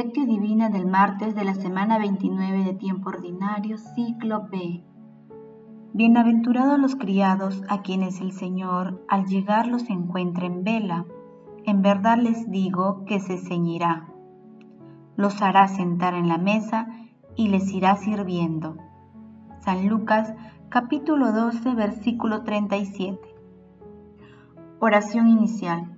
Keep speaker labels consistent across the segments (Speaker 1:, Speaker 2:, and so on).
Speaker 1: Lectio Divina del martes de la semana 29 de tiempo ordinario, ciclo B. Bienaventurados los criados a quienes el Señor al llegar los encuentre en vela. En verdad les digo que se ceñirá. Los hará sentar en la mesa y les irá sirviendo. San Lucas capítulo 12 versículo 37. Oración inicial.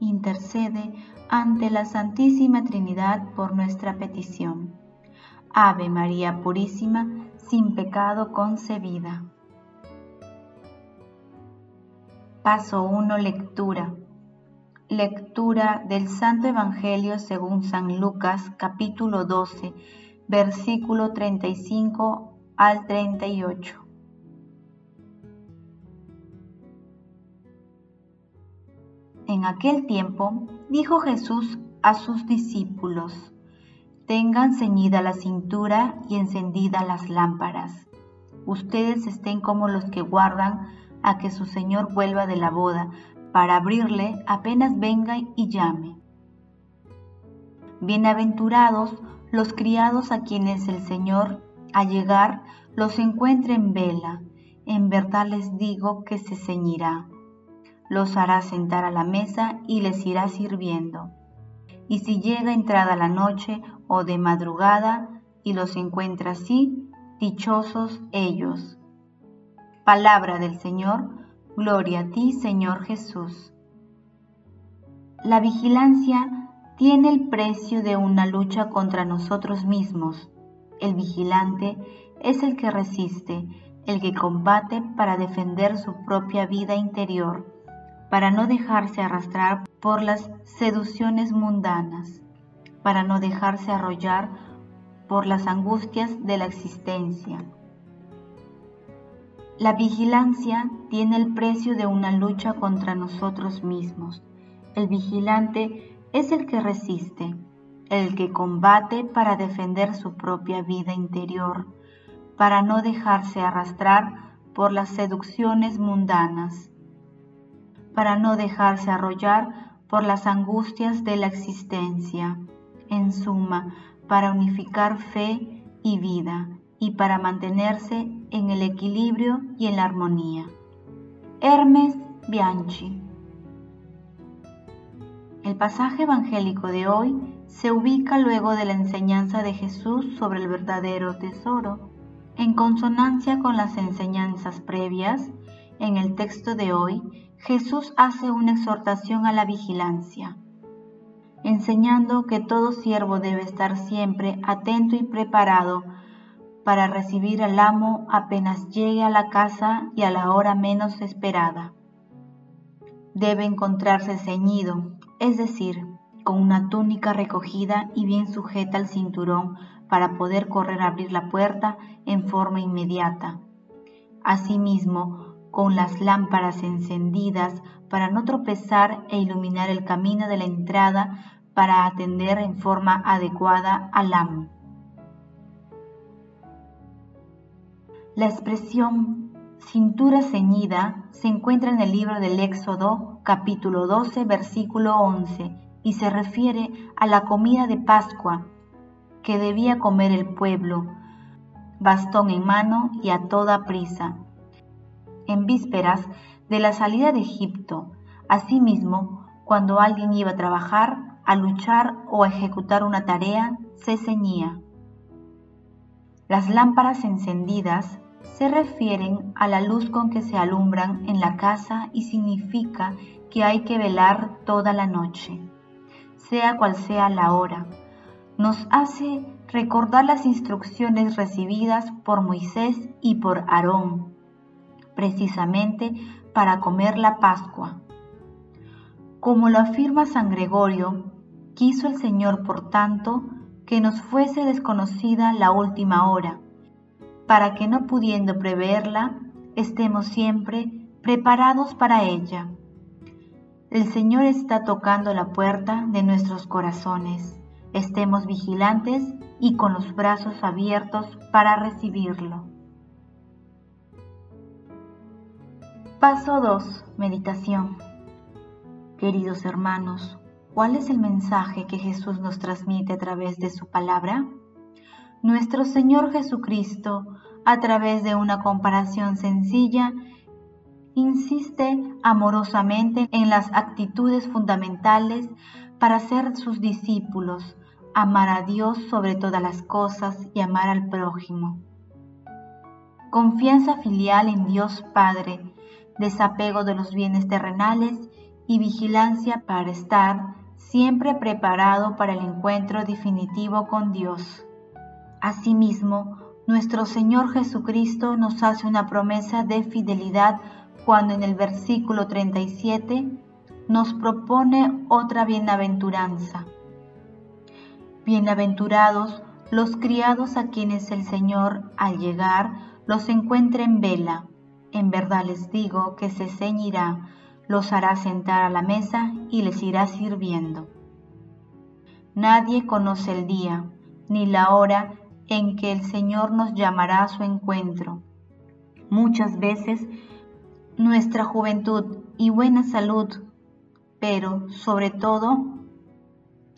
Speaker 1: intercede ante la Santísima Trinidad por nuestra petición. Ave María Purísima, sin pecado concebida. Paso 1. Lectura. Lectura del Santo Evangelio según San Lucas capítulo 12, versículo 35 al 38. En aquel tiempo dijo Jesús a sus discípulos, tengan ceñida la cintura y encendida las lámparas. Ustedes estén como los que guardan a que su Señor vuelva de la boda, para abrirle apenas venga y llame. Bienaventurados los criados a quienes el Señor, al llegar, los encuentre en vela. En verdad les digo que se ceñirá los hará sentar a la mesa y les irá sirviendo. Y si llega entrada la noche o de madrugada y los encuentra así, dichosos ellos. Palabra del Señor, gloria a ti Señor Jesús. La vigilancia tiene el precio de una lucha contra nosotros mismos. El vigilante es el que resiste, el que combate para defender su propia vida interior para no dejarse arrastrar por las seducciones mundanas, para no dejarse arrollar por las angustias de la existencia. La vigilancia tiene el precio de una lucha contra nosotros mismos. El vigilante es el que resiste, el que combate para defender su propia vida interior, para no dejarse arrastrar por las seducciones mundanas para no dejarse arrollar por las angustias de la existencia, en suma, para unificar fe y vida y para mantenerse en el equilibrio y en la armonía. Hermes Bianchi El pasaje evangélico de hoy se ubica luego de la enseñanza de Jesús sobre el verdadero tesoro. En consonancia con las enseñanzas previas, en el texto de hoy Jesús hace una exhortación a la vigilancia, enseñando que todo siervo debe estar siempre atento y preparado para recibir al amo apenas llegue a la casa y a la hora menos esperada. Debe encontrarse ceñido, es decir, con una túnica recogida y bien sujeta al cinturón para poder correr a abrir la puerta en forma inmediata. Asimismo, con las lámparas encendidas para no tropezar e iluminar el camino de la entrada para atender en forma adecuada al amo. La expresión cintura ceñida se encuentra en el libro del Éxodo capítulo 12 versículo 11 y se refiere a la comida de Pascua que debía comer el pueblo, bastón en mano y a toda prisa, en vísperas de la salida de Egipto. Asimismo, cuando alguien iba a trabajar, a luchar o a ejecutar una tarea, se ceñía. Las lámparas encendidas se refieren a la luz con que se alumbran en la casa y significa que hay que velar toda la noche, sea cual sea la hora. Nos hace recordar las instrucciones recibidas por Moisés y por Aarón precisamente para comer la Pascua. Como lo afirma San Gregorio, quiso el Señor, por tanto, que nos fuese desconocida la última hora, para que no pudiendo preverla, estemos siempre preparados para ella. El Señor está tocando la puerta de nuestros corazones. Estemos vigilantes y con los brazos abiertos para recibirlo. Paso 2. Meditación. Queridos hermanos, ¿cuál es el mensaje que Jesús nos transmite a través de su palabra? Nuestro Señor Jesucristo, a través de una comparación sencilla, insiste amorosamente en las actitudes fundamentales para ser sus discípulos, amar a Dios sobre todas las cosas y amar al prójimo. Confianza filial en Dios Padre, desapego de los bienes terrenales y vigilancia para estar siempre preparado para el encuentro definitivo con Dios. Asimismo, nuestro Señor Jesucristo nos hace una promesa de fidelidad cuando en el versículo 37 nos propone otra bienaventuranza. Bienaventurados los criados a quienes el Señor al llegar los encuentre en vela. En verdad les digo que se ceñirá, los hará sentar a la mesa y les irá sirviendo. Nadie conoce el día ni la hora en que el Señor nos llamará a su encuentro. Muchas veces nuestra juventud y buena salud, pero sobre todo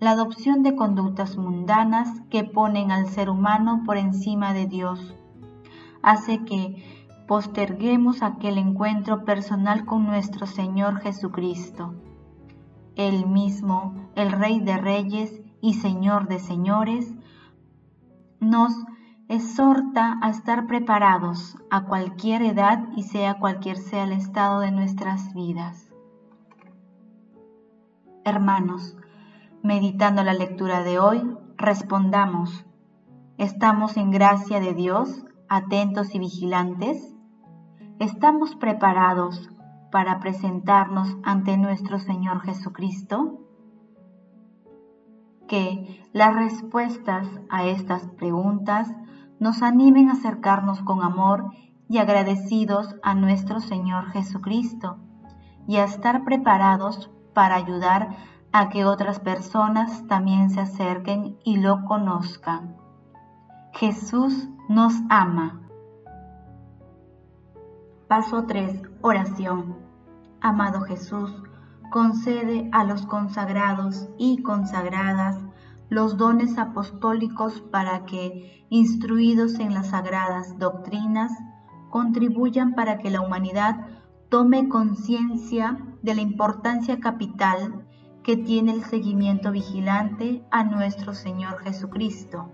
Speaker 1: la adopción de conductas mundanas que ponen al ser humano por encima de Dios, hace que posterguemos aquel encuentro personal con nuestro Señor Jesucristo. Él mismo, el Rey de Reyes y Señor de Señores, nos exhorta a estar preparados a cualquier edad y sea cualquier sea el estado de nuestras vidas. Hermanos, meditando la lectura de hoy, respondamos, ¿estamos en gracia de Dios, atentos y vigilantes? ¿Estamos preparados para presentarnos ante nuestro Señor Jesucristo? Que las respuestas a estas preguntas nos animen a acercarnos con amor y agradecidos a nuestro Señor Jesucristo y a estar preparados para ayudar a que otras personas también se acerquen y lo conozcan. Jesús nos ama. Paso 3. Oración. Amado Jesús, concede a los consagrados y consagradas los dones apostólicos para que, instruidos en las sagradas doctrinas, contribuyan para que la humanidad tome conciencia de la importancia capital que tiene el seguimiento vigilante a nuestro Señor Jesucristo.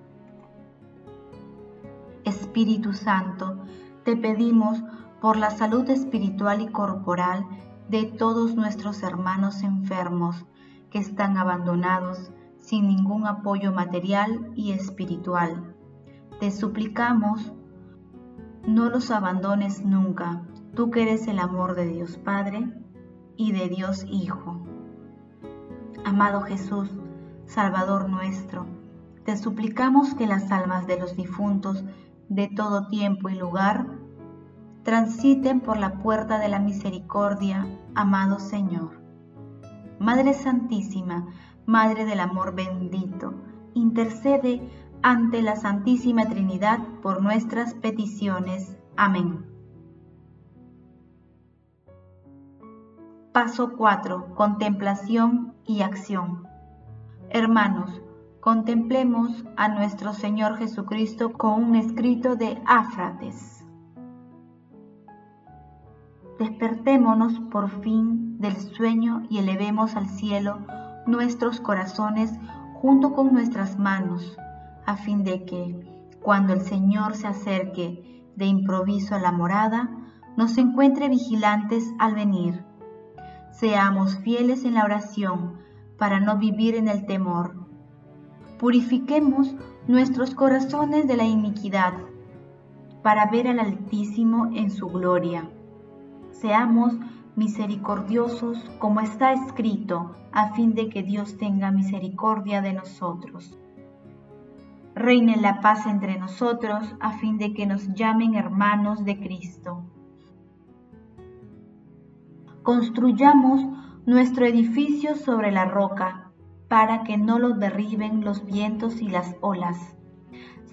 Speaker 1: Espíritu Santo, te pedimos por la salud espiritual y corporal de todos nuestros hermanos enfermos que están abandonados sin ningún apoyo material y espiritual. Te suplicamos, no los abandones nunca, tú que eres el amor de Dios Padre y de Dios Hijo. Amado Jesús, Salvador nuestro, te suplicamos que las almas de los difuntos de todo tiempo y lugar transiten por la puerta de la misericordia, amado Señor. Madre Santísima, Madre del Amor bendito, intercede ante la Santísima Trinidad por nuestras peticiones. Amén. Paso 4. Contemplación y acción. Hermanos, contemplemos a nuestro Señor Jesucristo con un escrito de Áfrates. Despertémonos por fin del sueño y elevemos al cielo nuestros corazones junto con nuestras manos, a fin de que, cuando el Señor se acerque de improviso a la morada, nos encuentre vigilantes al venir. Seamos fieles en la oración para no vivir en el temor. Purifiquemos nuestros corazones de la iniquidad para ver al Altísimo en su gloria. Seamos misericordiosos como está escrito, a fin de que Dios tenga misericordia de nosotros. reine la paz entre nosotros a fin de que nos llamen hermanos de Cristo. Construyamos nuestro edificio sobre la roca para que no lo derriben los vientos y las olas.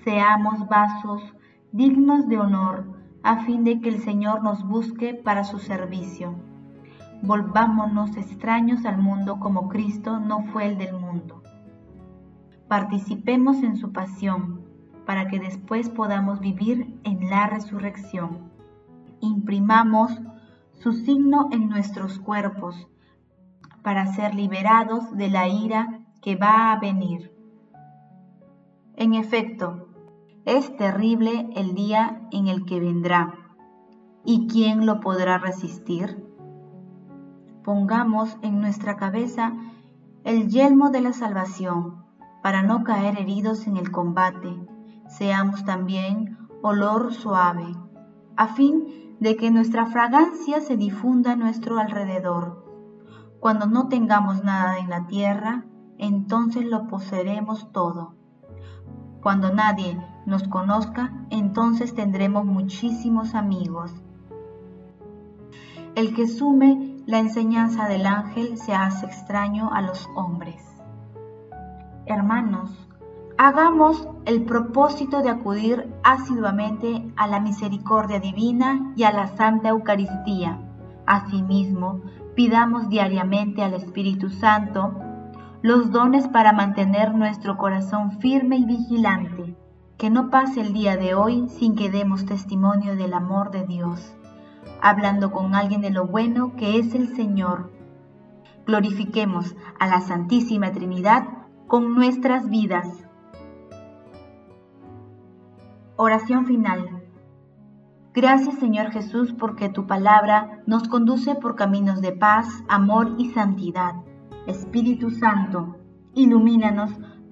Speaker 1: Seamos vasos dignos de honor a fin de que el Señor nos busque para su servicio. Volvámonos extraños al mundo como Cristo no fue el del mundo participemos en su pasión, para que después podamos vivir en la resurrección. Imprimamos su signo en nuestros cuerpos, para ser liberados de la ira que va a venir. En efecto, es terrible el día en el que vendrá. ¿Y quién lo podrá resistir? Pongamos en nuestra cabeza el yelmo de la salvación para no caer heridos en el combate. Seamos también olor suave, a fin de que nuestra fragancia se difunda a nuestro alrededor. Cuando no tengamos nada en la tierra, entonces lo poseeremos todo. Cuando nadie nos conozca, entonces tendremos muchísimos amigos. El que sume la enseñanza del ángel se hace extraño a los hombres. Hermanos, hagamos el propósito de acudir asiduamente a la misericordia divina y a la Santa Eucaristía. Asimismo, pidamos diariamente al Espíritu Santo los dones para mantener nuestro corazón firme y vigilante, que no pase el día de hoy sin que demos testimonio del amor de Dios, hablando con alguien de lo bueno que es el Señor. Glorifiquemos a la Santísima Trinidad con nuestras vidas. Oración final. Gracias Señor Jesús porque tu palabra nos conduce por caminos de paz, amor y santidad. Espíritu Santo, ilumínanos